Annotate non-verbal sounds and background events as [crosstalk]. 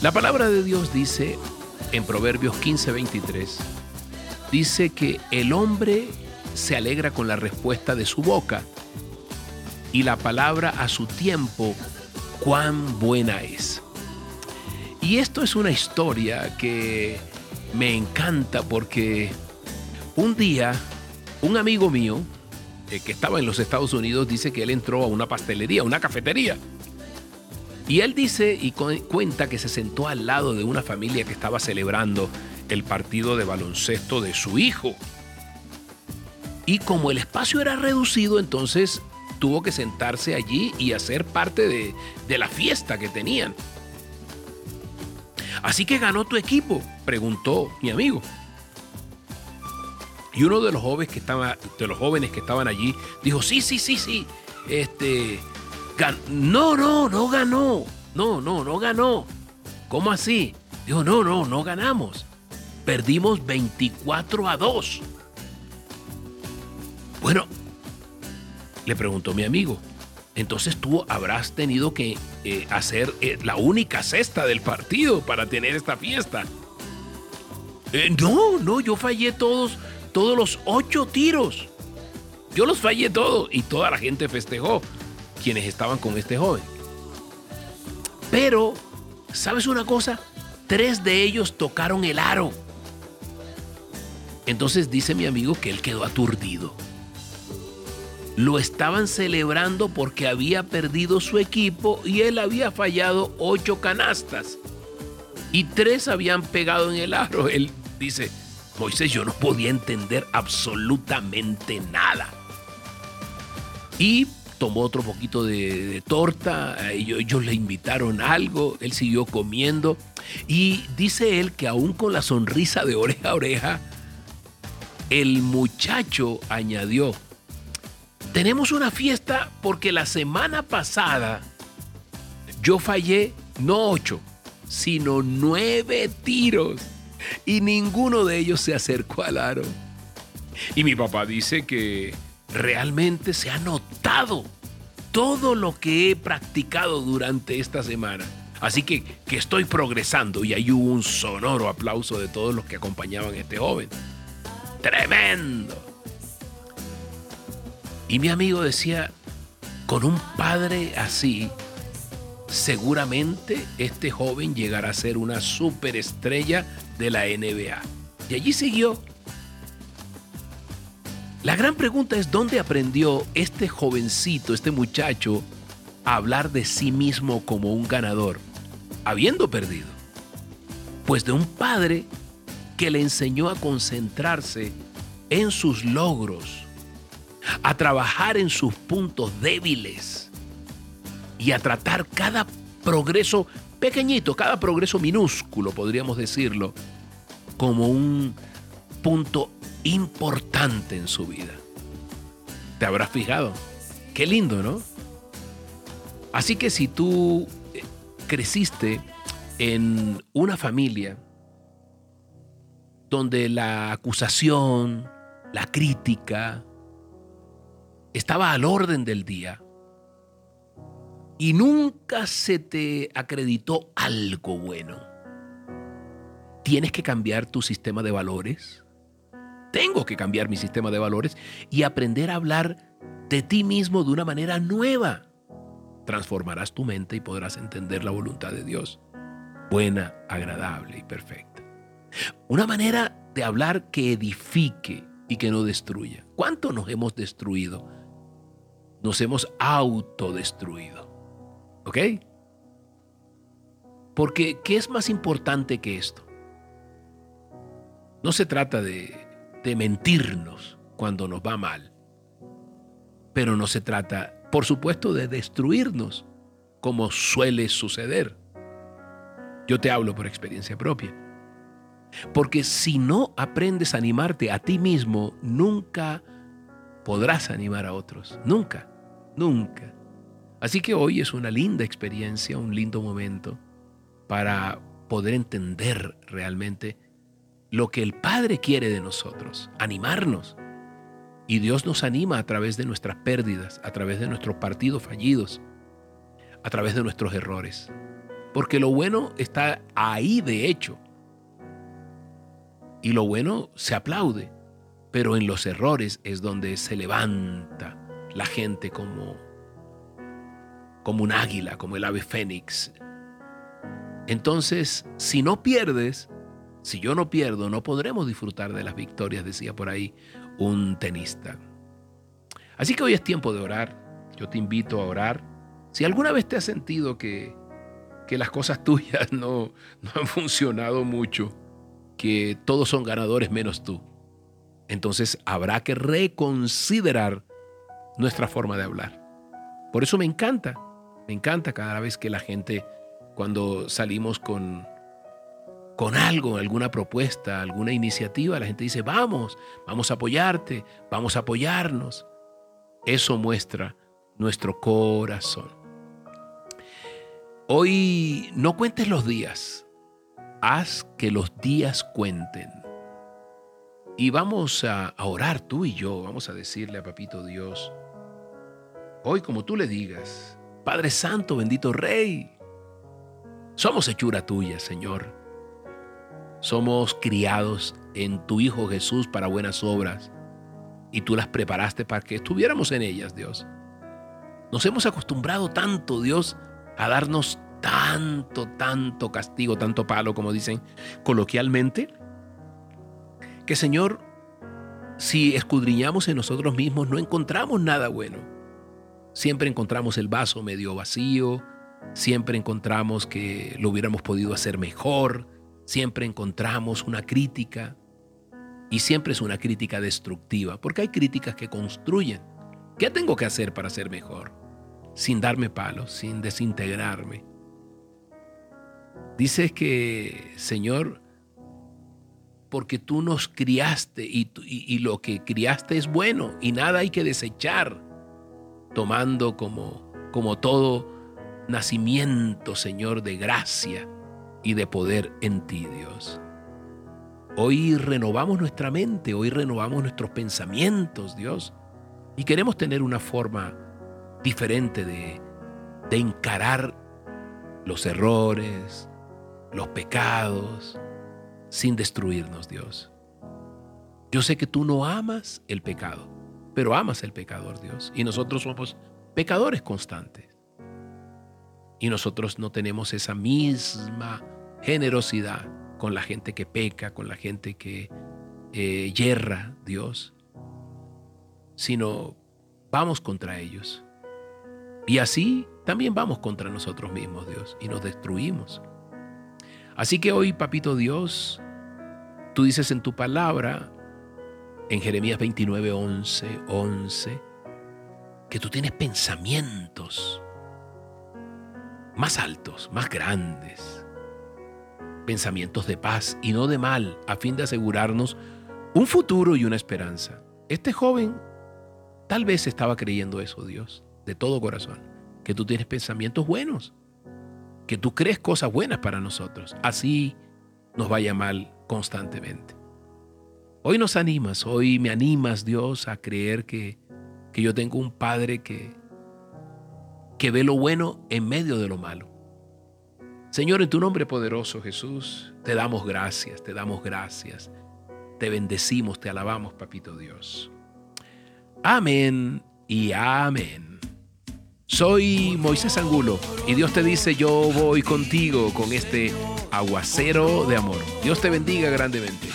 La palabra de Dios dice en Proverbios 15:23, dice que el hombre se alegra con la respuesta de su boca y la palabra a su tiempo, cuán buena es. Y esto es una historia que me encanta porque un día un amigo mío eh, que estaba en los Estados Unidos dice que él entró a una pastelería, una cafetería. Y él dice y cuenta que se sentó al lado de una familia que estaba celebrando el partido de baloncesto de su hijo. Y como el espacio era reducido, entonces tuvo que sentarse allí y hacer parte de, de la fiesta que tenían. Así que ganó tu equipo, preguntó mi amigo. Y uno de los jóvenes que estaba, de los jóvenes que estaban allí, dijo, sí, sí, sí, sí. Este. No, no, no ganó. No, no, no ganó. ¿Cómo así? Dijo, no, no, no ganamos. Perdimos 24 a 2. Bueno, le preguntó mi amigo. Entonces tú habrás tenido que eh, hacer eh, la única cesta del partido para tener esta fiesta. Eh, no, no, yo fallé todos, todos los ocho tiros. Yo los fallé todos y toda la gente festejó, quienes estaban con este joven. Pero, ¿sabes una cosa? Tres de ellos tocaron el aro. Entonces dice mi amigo que él quedó aturdido. Lo estaban celebrando porque había perdido su equipo y él había fallado ocho canastas. Y tres habían pegado en el aro. Él dice, Moisés, yo no podía entender absolutamente nada. Y tomó otro poquito de, torta, ellos, ellos, le invitaron algo, él siguió comiendo y dice él que aún con la sonrisa de oreja a oreja, el muchacho añadió, tenemos una fiesta porque la semana pasada yo fallé no ocho, sino nueve tiros y ninguno de ellos se acercó al aro. Y mi papá dice que realmente se ha notado todo lo que he practicado durante esta semana. Así que, que estoy progresando y ahí hubo un sonoro aplauso de todos los que acompañaban a este joven. Tremendo. Y mi amigo decía, con un padre así, seguramente este joven llegará a ser una superestrella de la NBA. Y allí siguió. La gran pregunta es dónde aprendió este jovencito, este muchacho, a hablar de sí mismo como un ganador, habiendo perdido. Pues de un padre que le enseñó a concentrarse en sus logros, a trabajar en sus puntos débiles y a tratar cada progreso pequeñito, cada progreso minúsculo, podríamos decirlo, como un punto importante en su vida. ¿Te habrás fijado? Qué lindo, ¿no? Así que si tú eh, creciste en una familia donde la acusación, la crítica, estaba al orden del día y nunca se te acreditó algo bueno. Tienes que cambiar tu sistema de valores. Tengo que cambiar mi sistema de valores y aprender a hablar de ti mismo de una manera nueva. Transformarás tu mente y podrás entender la voluntad de Dios, buena, agradable y perfecta. Una manera de hablar que edifique y que no destruya. ¿Cuánto nos hemos destruido? nos hemos autodestruido. ¿Ok? Porque, ¿qué es más importante que esto? No se trata de, de mentirnos cuando nos va mal, pero no se trata, por supuesto, de destruirnos, como suele suceder. Yo te hablo por experiencia propia. Porque si no aprendes a animarte a ti mismo, nunca podrás animar a otros. Nunca, nunca. Así que hoy es una linda experiencia, un lindo momento para poder entender realmente lo que el Padre quiere de nosotros, animarnos. Y Dios nos anima a través de nuestras pérdidas, a través de nuestros partidos fallidos, a través de nuestros errores. Porque lo bueno está ahí de hecho. Y lo bueno se aplaude. Pero en los errores es donde se levanta la gente como, como un águila, como el ave fénix. Entonces, si no pierdes, si yo no pierdo, no podremos disfrutar de las victorias, decía por ahí un tenista. Así que hoy es tiempo de orar. Yo te invito a orar. Si alguna vez te has sentido que, que las cosas [laughs] tuyas no, no han funcionado mucho, que todos son ganadores menos tú, entonces habrá que reconsiderar nuestra forma de hablar. Por eso me encanta, me encanta cada vez que la gente, cuando salimos con, con algo, alguna propuesta, alguna iniciativa, la gente dice, vamos, vamos a apoyarte, vamos a apoyarnos. Eso muestra nuestro corazón. Hoy no cuentes los días, haz que los días cuenten. Y vamos a, orar tú y yo, vamos a decirle a Papito Dios, hoy como tú le digas, Padre Santo, bendito Rey, somos hechura tuya, Señor. Somos criados en tu Hijo Jesús para buenas obras y tú las preparaste para que estuviéramos en ellas, Dios. Nos hemos acostumbrado tanto, Dios, a darnos tanto, tanto castigo, tanto palo, como dicen coloquialmente, que Señor, si escudriñamos en nosotros mismos, no encontramos nada bueno. Siempre encontramos el vaso medio vacío, siempre encontramos que lo hubiéramos podido hacer mejor, siempre encontramos una crítica y siempre es una crítica destructiva, porque hay críticas que construyen. ¿Qué tengo que hacer para ser mejor? Sin darme palos, sin desintegrarme. Dices que, Señor, porque tú nos criaste y, lo que criaste es bueno y nada hay que desechar, tomando como, como todo nacimiento, Señor, de gracia y de poder en ti, Dios. Hoy renovamos nuestra mente, hoy renovamos nuestros pensamientos, Dios, y queremos tener una forma diferente de, de encarar los errores, los pecados, sin destruirnos, Dios. Yo sé que tú no amas el pecado, pero amas el pecador, Dios. Y nosotros somos pecadores constantes. Y nosotros no tenemos esa misma generosidad con la gente que peca, con la gente que eh, yerra, Dios, sino vamos contra ellos. Y así también vamos contra nosotros mismos, Dios, y nos destruimos. Así que hoy, papito Dios, tú dices en tu palabra, en Jeremías 29, 11, 11, que tú tienes pensamientos más altos, más grandes, pensamientos de paz y no de mal, a fin de asegurarnos un futuro y una esperanza. Este joven tal vez estaba creyendo eso, Dios, de todo corazón, que tú tienes pensamientos buenos que tú crees cosas buenas para nosotros. Así nos vaya mal constantemente. Hoy nos animas, hoy me animas Dios a creer que, que yo tengo un Padre que, que ve lo bueno en medio de lo malo. Señor, en tu nombre poderoso Jesús, te damos gracias, te damos gracias, te bendecimos, te alabamos, Papito Dios. Amén y amén. Soy Moisés Angulo y Dios te dice, yo voy contigo con este aguacero de amor. Dios te bendiga grandemente.